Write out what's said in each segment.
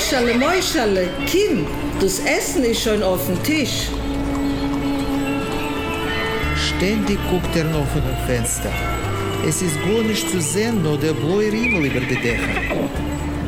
Moischale, Moischale, Kind, das Essen ist schon auf dem Tisch. Ständig guckt er noch in das Fenster. Es ist gar nicht zu sehen, nur der blaue Himmel über die Dächer.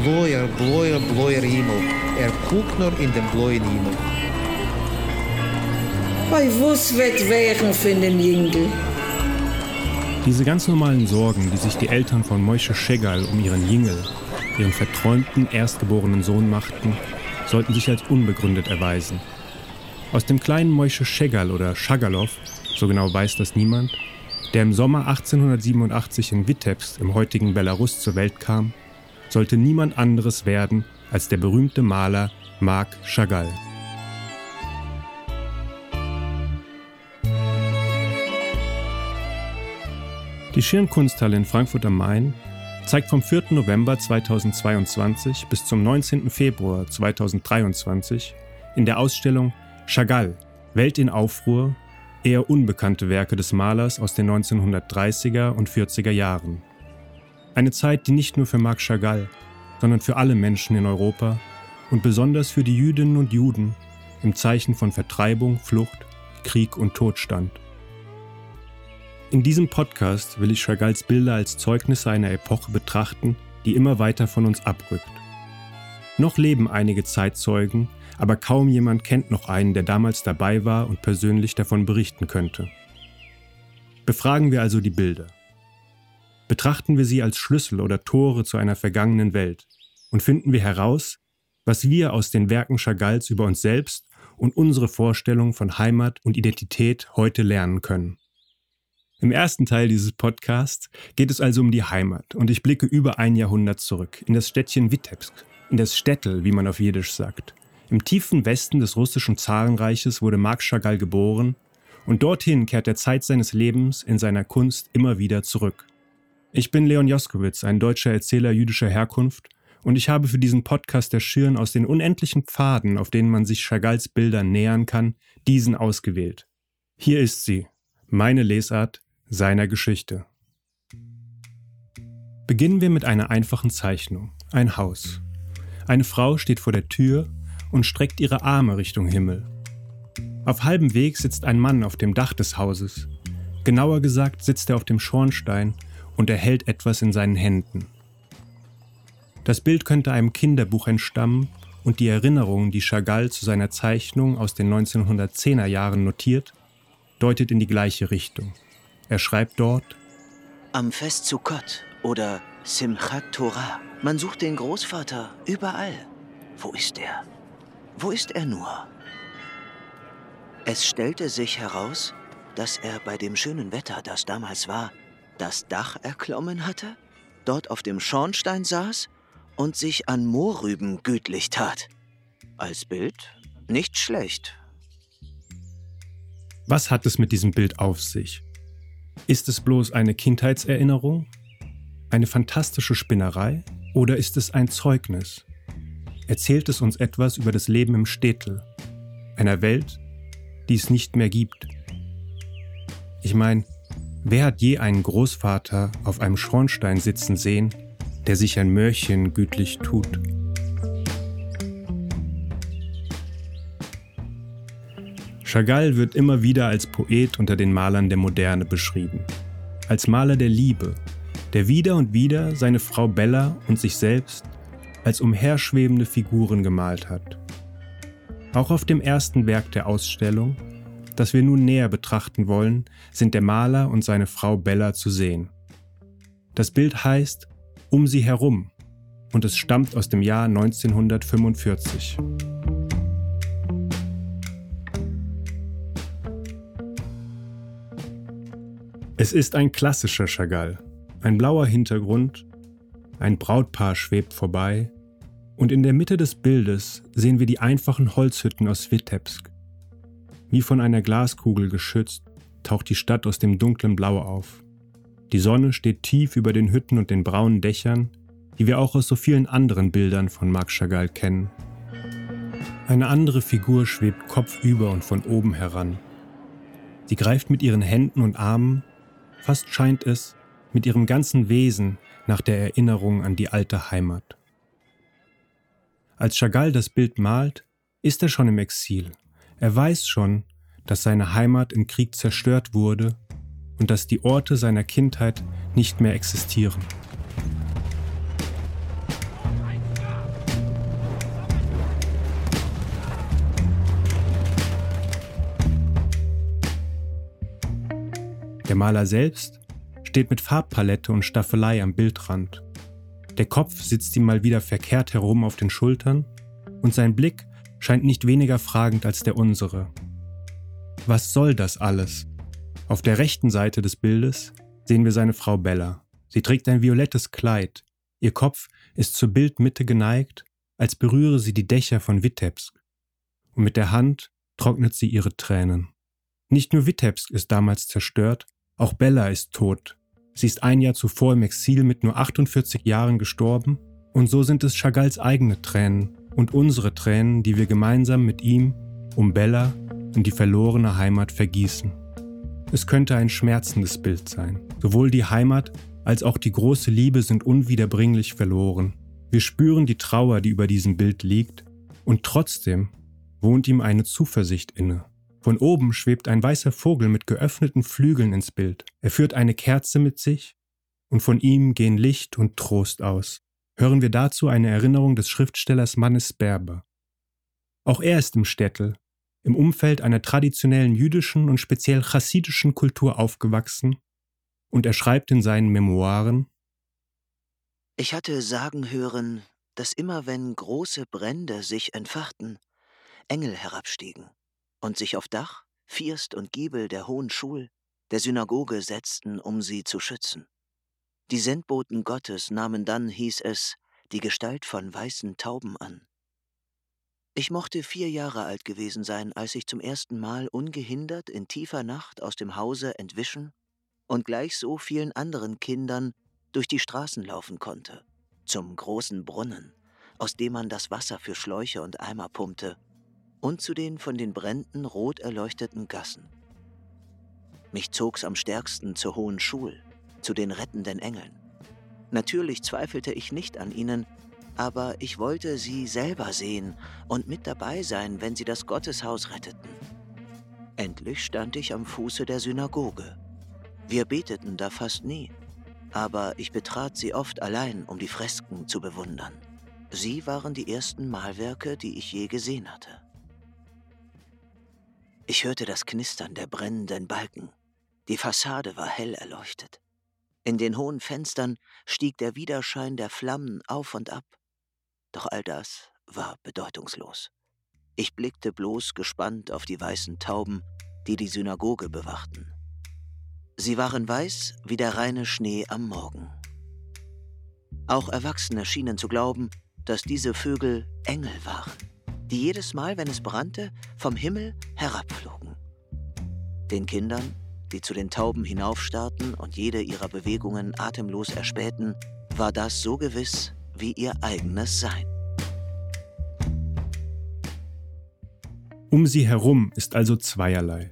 Blauer, blauer, blauer Himmel. Er guckt nur in den blauen Himmel. Bei was wird wären für den Jüngel? Diese ganz normalen Sorgen, die sich die Eltern von Moische Schegal um ihren Jingel, ihren verträumten erstgeborenen Sohn machten, sollten sich als unbegründet erweisen. Aus dem kleinen Moische Schegal oder Schagalow, so genau weiß das niemand, der im Sommer 1887 in Witebsk im heutigen Belarus zur Welt kam, sollte niemand anderes werden als der berühmte Maler Marc Chagall. Die Schirnkunsthalle in Frankfurt am Main zeigt vom 4. November 2022 bis zum 19. Februar 2023 in der Ausstellung Chagall Welt in Aufruhr eher unbekannte Werke des Malers aus den 1930er und 40er Jahren. Eine Zeit, die nicht nur für Marc Chagall, sondern für alle Menschen in Europa und besonders für die Jüdinnen und Juden im Zeichen von Vertreibung, Flucht, Krieg und Tod stand. In diesem Podcast will ich Chagalls Bilder als Zeugnisse einer Epoche betrachten, die immer weiter von uns abrückt. Noch leben einige Zeitzeugen, aber kaum jemand kennt noch einen, der damals dabei war und persönlich davon berichten könnte. Befragen wir also die Bilder. Betrachten wir sie als Schlüssel oder Tore zu einer vergangenen Welt und finden wir heraus, was wir aus den Werken Chagalls über uns selbst und unsere Vorstellung von Heimat und Identität heute lernen können. Im ersten Teil dieses Podcasts geht es also um die Heimat und ich blicke über ein Jahrhundert zurück in das Städtchen Witebsk, in das Städtel, wie man auf Jiddisch sagt. Im tiefen Westen des russischen Zarenreiches wurde Marc Chagall geboren und dorthin kehrt er Zeit seines Lebens in seiner Kunst immer wieder zurück. Ich bin Leon Joskowitz, ein deutscher Erzähler jüdischer Herkunft und ich habe für diesen Podcast der Schirn aus den unendlichen Pfaden, auf denen man sich Chagalls Bilder nähern kann, diesen ausgewählt. Hier ist sie, meine Lesart seiner Geschichte. Beginnen wir mit einer einfachen Zeichnung. Ein Haus. Eine Frau steht vor der Tür und streckt ihre Arme Richtung Himmel. Auf halbem Weg sitzt ein Mann auf dem Dach des Hauses. Genauer gesagt sitzt er auf dem Schornstein und er hält etwas in seinen Händen. Das Bild könnte einem Kinderbuch entstammen und die Erinnerung, die Chagall zu seiner Zeichnung aus den 1910er Jahren notiert, deutet in die gleiche Richtung. Er schreibt dort: Am Fest Sukkot oder Simchat Torah. Man sucht den Großvater überall. Wo ist er? Wo ist er nur? Es stellte sich heraus, dass er bei dem schönen Wetter, das damals war, das Dach erklommen hatte, dort auf dem Schornstein saß und sich an Mohrrüben gütlich tat. Als Bild nicht schlecht. Was hat es mit diesem Bild auf sich? Ist es bloß eine Kindheitserinnerung? Eine fantastische Spinnerei? Oder ist es ein Zeugnis? Erzählt es uns etwas über das Leben im Städtel, einer Welt, die es nicht mehr gibt? Ich meine, wer hat je einen Großvater auf einem Schornstein sitzen sehen, der sich ein Mörchen gütlich tut? Chagall wird immer wieder als Poet unter den Malern der Moderne beschrieben. Als Maler der Liebe, der wieder und wieder seine Frau Bella und sich selbst als umherschwebende Figuren gemalt hat. Auch auf dem ersten Werk der Ausstellung, das wir nun näher betrachten wollen, sind der Maler und seine Frau Bella zu sehen. Das Bild heißt Um sie herum und es stammt aus dem Jahr 1945. Es ist ein klassischer Chagall. Ein blauer Hintergrund, ein Brautpaar schwebt vorbei und in der Mitte des Bildes sehen wir die einfachen Holzhütten aus Witebsk. Wie von einer Glaskugel geschützt, taucht die Stadt aus dem dunklen Blau auf. Die Sonne steht tief über den Hütten und den braunen Dächern, die wir auch aus so vielen anderen Bildern von Marc Chagall kennen. Eine andere Figur schwebt kopfüber und von oben heran. Sie greift mit ihren Händen und Armen Fast scheint es, mit ihrem ganzen Wesen nach der Erinnerung an die alte Heimat. Als Chagall das Bild malt, ist er schon im Exil. Er weiß schon, dass seine Heimat im Krieg zerstört wurde und dass die Orte seiner Kindheit nicht mehr existieren. Der Maler selbst steht mit Farbpalette und Staffelei am Bildrand. Der Kopf sitzt ihm mal wieder verkehrt herum auf den Schultern und sein Blick scheint nicht weniger fragend als der unsere. Was soll das alles? Auf der rechten Seite des Bildes sehen wir seine Frau Bella. Sie trägt ein violettes Kleid. Ihr Kopf ist zur Bildmitte geneigt, als berühre sie die Dächer von Witebsk. Und mit der Hand trocknet sie ihre Tränen. Nicht nur Witebsk ist damals zerstört, auch Bella ist tot. Sie ist ein Jahr zuvor im Exil mit nur 48 Jahren gestorben und so sind es Chagalls eigene Tränen und unsere Tränen, die wir gemeinsam mit ihm um Bella und die verlorene Heimat vergießen. Es könnte ein schmerzendes Bild sein. Sowohl die Heimat als auch die große Liebe sind unwiederbringlich verloren. Wir spüren die Trauer, die über diesem Bild liegt, und trotzdem wohnt ihm eine Zuversicht inne. Von oben schwebt ein weißer Vogel mit geöffneten Flügeln ins Bild. Er führt eine Kerze mit sich und von ihm gehen Licht und Trost aus. Hören wir dazu eine Erinnerung des Schriftstellers Mannes Berber. Auch er ist im Städtel, im Umfeld einer traditionellen jüdischen und speziell chassidischen Kultur aufgewachsen und er schreibt in seinen Memoiren Ich hatte sagen hören, dass immer wenn große Brände sich entfachten, Engel herabstiegen und sich auf Dach, First und Giebel der Hohen Schul, der Synagoge setzten, um sie zu schützen. Die Sendboten Gottes nahmen dann, hieß es, die Gestalt von weißen Tauben an. Ich mochte vier Jahre alt gewesen sein, als ich zum ersten Mal ungehindert in tiefer Nacht aus dem Hause entwischen und gleich so vielen anderen Kindern durch die Straßen laufen konnte, zum großen Brunnen, aus dem man das Wasser für Schläuche und Eimer pumpte und zu den von den Bränden rot erleuchteten Gassen. Mich zog's am stärksten zur Hohen Schul, zu den rettenden Engeln. Natürlich zweifelte ich nicht an ihnen, aber ich wollte sie selber sehen und mit dabei sein, wenn sie das Gotteshaus retteten. Endlich stand ich am Fuße der Synagoge. Wir beteten da fast nie, aber ich betrat sie oft allein, um die Fresken zu bewundern. Sie waren die ersten Malwerke, die ich je gesehen hatte. Ich hörte das Knistern der brennenden Balken. Die Fassade war hell erleuchtet. In den hohen Fenstern stieg der Widerschein der Flammen auf und ab. Doch all das war bedeutungslos. Ich blickte bloß gespannt auf die weißen Tauben, die die Synagoge bewachten. Sie waren weiß wie der reine Schnee am Morgen. Auch Erwachsene schienen zu glauben, dass diese Vögel Engel waren die jedes Mal, wenn es brannte, vom Himmel herabflogen. Den Kindern, die zu den Tauben hinaufstarrten und jede ihrer Bewegungen atemlos erspähten, war das so gewiss wie ihr eigenes Sein. Um sie herum ist also zweierlei.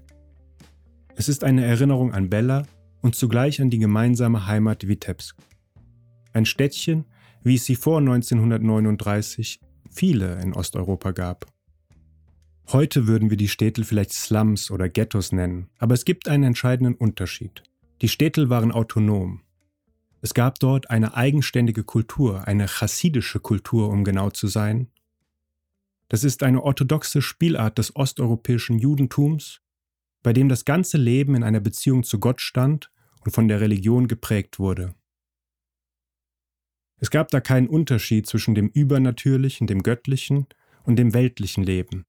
Es ist eine Erinnerung an Bella und zugleich an die gemeinsame Heimat Vitebsk. Ein Städtchen, wie es sie vor 1939 viele in Osteuropa gab. Heute würden wir die Städte vielleicht Slums oder Ghettos nennen, aber es gibt einen entscheidenden Unterschied. Die Städte waren autonom. Es gab dort eine eigenständige Kultur, eine chassidische Kultur, um genau zu sein. Das ist eine orthodoxe Spielart des osteuropäischen Judentums, bei dem das ganze Leben in einer Beziehung zu Gott stand und von der Religion geprägt wurde. Es gab da keinen Unterschied zwischen dem übernatürlichen, dem göttlichen und dem weltlichen Leben.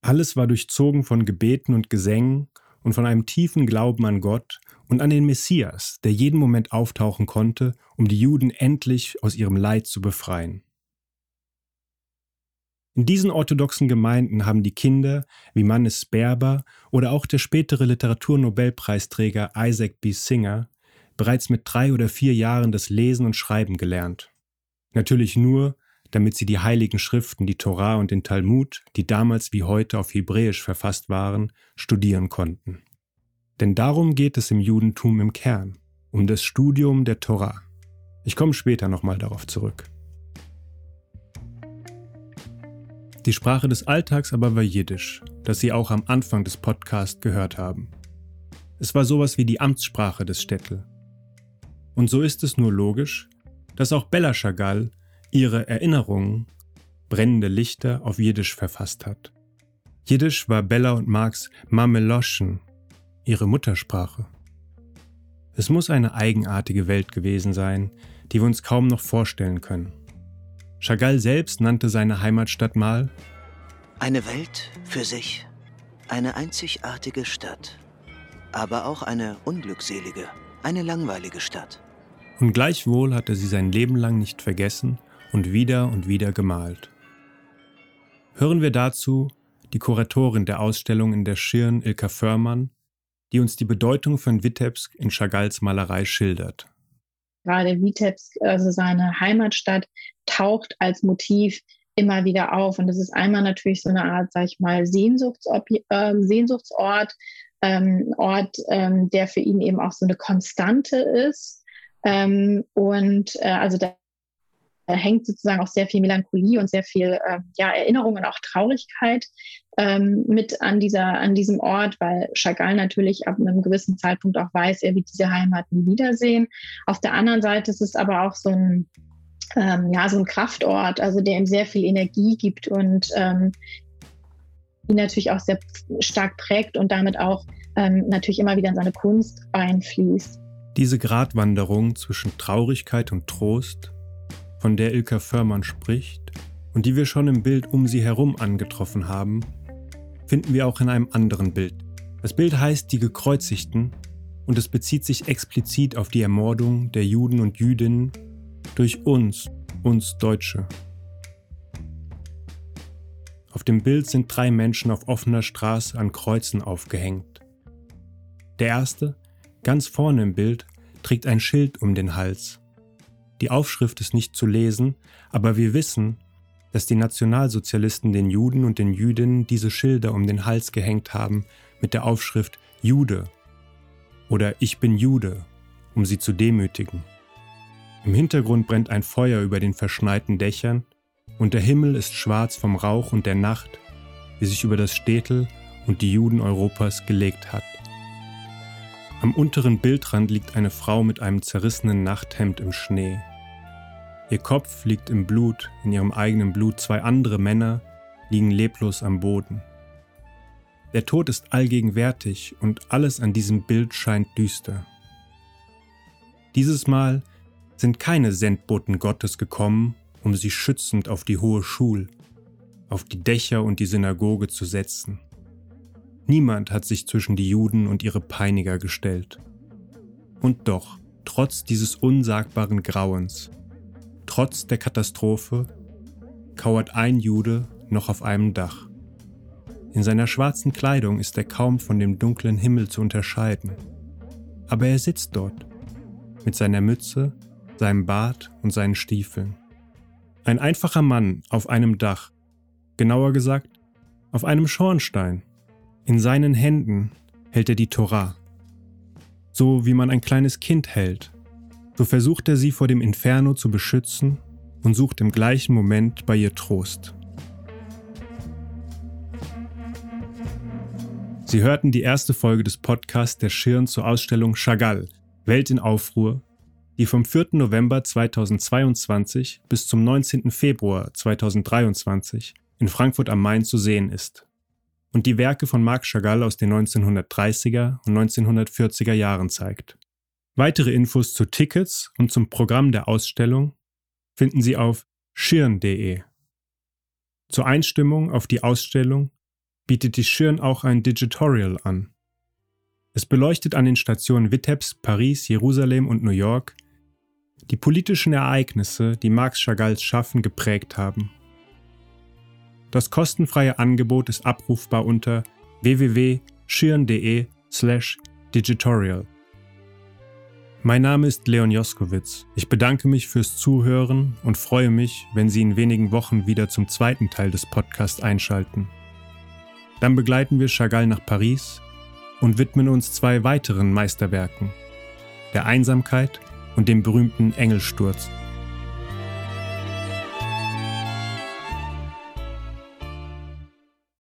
Alles war durchzogen von Gebeten und Gesängen und von einem tiefen Glauben an Gott und an den Messias, der jeden Moment auftauchen konnte, um die Juden endlich aus ihrem Leid zu befreien. In diesen orthodoxen Gemeinden haben die Kinder wie Mannes Berber oder auch der spätere Literaturnobelpreisträger Isaac B. Singer bereits mit drei oder vier Jahren das Lesen und Schreiben gelernt. Natürlich nur, damit sie die heiligen Schriften, die Torah und den Talmud, die damals wie heute auf Hebräisch verfasst waren, studieren konnten. Denn darum geht es im Judentum im Kern, um das Studium der Torah. Ich komme später nochmal darauf zurück. Die Sprache des Alltags aber war Jiddisch, das Sie auch am Anfang des Podcasts gehört haben. Es war sowas wie die Amtssprache des Städtel. Und so ist es nur logisch, dass auch Bella Chagall ihre Erinnerungen, brennende Lichter, auf Jiddisch verfasst hat. Jiddisch war Bella und Marx Mameloschen, ihre Muttersprache. Es muss eine eigenartige Welt gewesen sein, die wir uns kaum noch vorstellen können. Chagall selbst nannte seine Heimatstadt mal Eine Welt für sich, eine einzigartige Stadt, aber auch eine unglückselige, eine langweilige Stadt. Und gleichwohl hat er sie sein Leben lang nicht vergessen und wieder und wieder gemalt. Hören wir dazu die Kuratorin der Ausstellung in der Schirn Ilka Förmann, die uns die Bedeutung von Witebsk in Chagalls Malerei schildert. Gerade Vitebsk, also seine Heimatstadt, taucht als Motiv immer wieder auf. Und das ist einmal natürlich so eine Art, sag ich mal, Sehnsuchtsorb äh, Sehnsuchtsort, ähm, Ort, ähm, der für ihn eben auch so eine Konstante ist. Ähm, und äh, also da hängt sozusagen auch sehr viel Melancholie und sehr viel äh, ja, Erinnerung und auch Traurigkeit ähm, mit an, dieser, an diesem Ort, weil Chagall natürlich ab einem gewissen Zeitpunkt auch weiß, er wird diese Heimat nie wiedersehen. Auf der anderen Seite ist es aber auch so ein, ähm, ja, so ein Kraftort, also der ihm sehr viel Energie gibt und ähm, ihn natürlich auch sehr stark prägt und damit auch ähm, natürlich immer wieder in seine Kunst einfließt. Diese Gratwanderung zwischen Traurigkeit und Trost, von der Ilka Förmann spricht und die wir schon im Bild um sie herum angetroffen haben, finden wir auch in einem anderen Bild. Das Bild heißt Die Gekreuzigten und es bezieht sich explizit auf die Ermordung der Juden und Jüdinnen durch uns, uns Deutsche. Auf dem Bild sind drei Menschen auf offener Straße an Kreuzen aufgehängt. Der erste, ganz vorne im Bild, trägt ein Schild um den Hals. Die Aufschrift ist nicht zu lesen, aber wir wissen, dass die Nationalsozialisten den Juden und den Jüdinnen diese Schilder um den Hals gehängt haben mit der Aufschrift Jude oder Ich bin Jude, um sie zu demütigen. Im Hintergrund brennt ein Feuer über den verschneiten Dächern und der Himmel ist schwarz vom Rauch und der Nacht, die sich über das Städtel und die Juden Europas gelegt hat. Am unteren Bildrand liegt eine Frau mit einem zerrissenen Nachthemd im Schnee. Ihr Kopf liegt im Blut, in ihrem eigenen Blut. Zwei andere Männer liegen leblos am Boden. Der Tod ist allgegenwärtig und alles an diesem Bild scheint düster. Dieses Mal sind keine Sendboten Gottes gekommen, um sie schützend auf die hohe Schul, auf die Dächer und die Synagoge zu setzen. Niemand hat sich zwischen die Juden und ihre Peiniger gestellt. Und doch, trotz dieses unsagbaren Grauens, Trotz der Katastrophe kauert ein Jude noch auf einem Dach. In seiner schwarzen Kleidung ist er kaum von dem dunklen Himmel zu unterscheiden. Aber er sitzt dort, mit seiner Mütze, seinem Bart und seinen Stiefeln. Ein einfacher Mann auf einem Dach, genauer gesagt, auf einem Schornstein. In seinen Händen hält er die Torah, so wie man ein kleines Kind hält, so versucht er sie vor dem Inferno zu beschützen und sucht im gleichen Moment bei ihr Trost. Sie hörten die erste Folge des Podcasts der Schirn zur Ausstellung Chagall, Welt in Aufruhr, die vom 4. November 2022 bis zum 19. Februar 2023 in Frankfurt am Main zu sehen ist und die Werke von Marc Chagall aus den 1930er und 1940er Jahren zeigt. Weitere Infos zu Tickets und zum Programm der Ausstellung finden Sie auf schirn.de. Zur Einstimmung auf die Ausstellung bietet die Schirn auch ein Digitorial an. Es beleuchtet an den Stationen Vitebsk, Paris, Jerusalem und New York die politischen Ereignisse, die Marx Chagalls Schaffen geprägt haben. Das kostenfreie Angebot ist abrufbar unter www.schirn.de slash digitorial. Mein Name ist Leon Joskowitz. Ich bedanke mich fürs Zuhören und freue mich, wenn Sie in wenigen Wochen wieder zum zweiten Teil des Podcasts einschalten. Dann begleiten wir Chagall nach Paris und widmen uns zwei weiteren Meisterwerken, der Einsamkeit und dem berühmten Engelsturz.